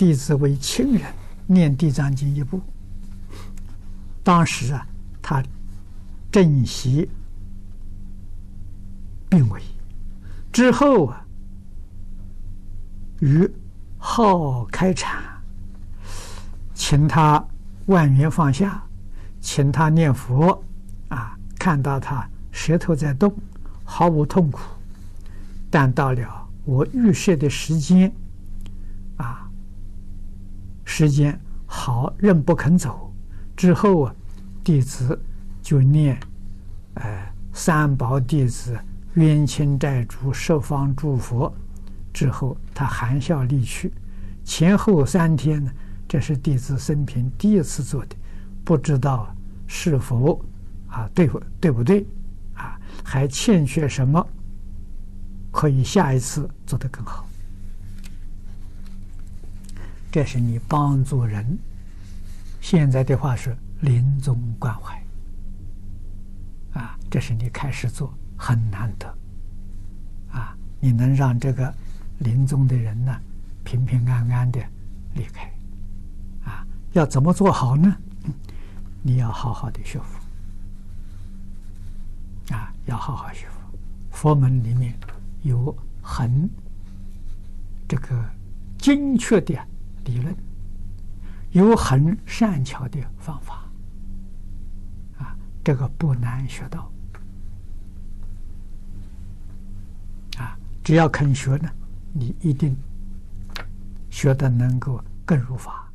弟子为亲人念《地藏经》一部。当时啊，他正席病危，之后啊，于号开禅，请他万缘放下，请他念佛啊，看到他舌头在动，毫无痛苦，但到了我预设的时间啊，时间好仍不肯走，之后啊，弟子就念，呃，三宝弟子。冤亲债主十方诸佛之后，他含笑离去。前后三天呢，这是弟子生平第一次做的，不知道是否啊对不对不对啊？还欠缺什么？可以下一次做得更好。这是你帮助人。现在的话是临终关怀啊，这是你开始做。很难得，啊！你能让这个临终的人呢，平平安安的离开，啊！要怎么做好呢？你要好好的学佛，啊！要好好学佛。佛门里面有很这个精确的理论，有很善巧的方法，啊！这个不难学到。啊只要肯学呢，你一定学的能够更入法。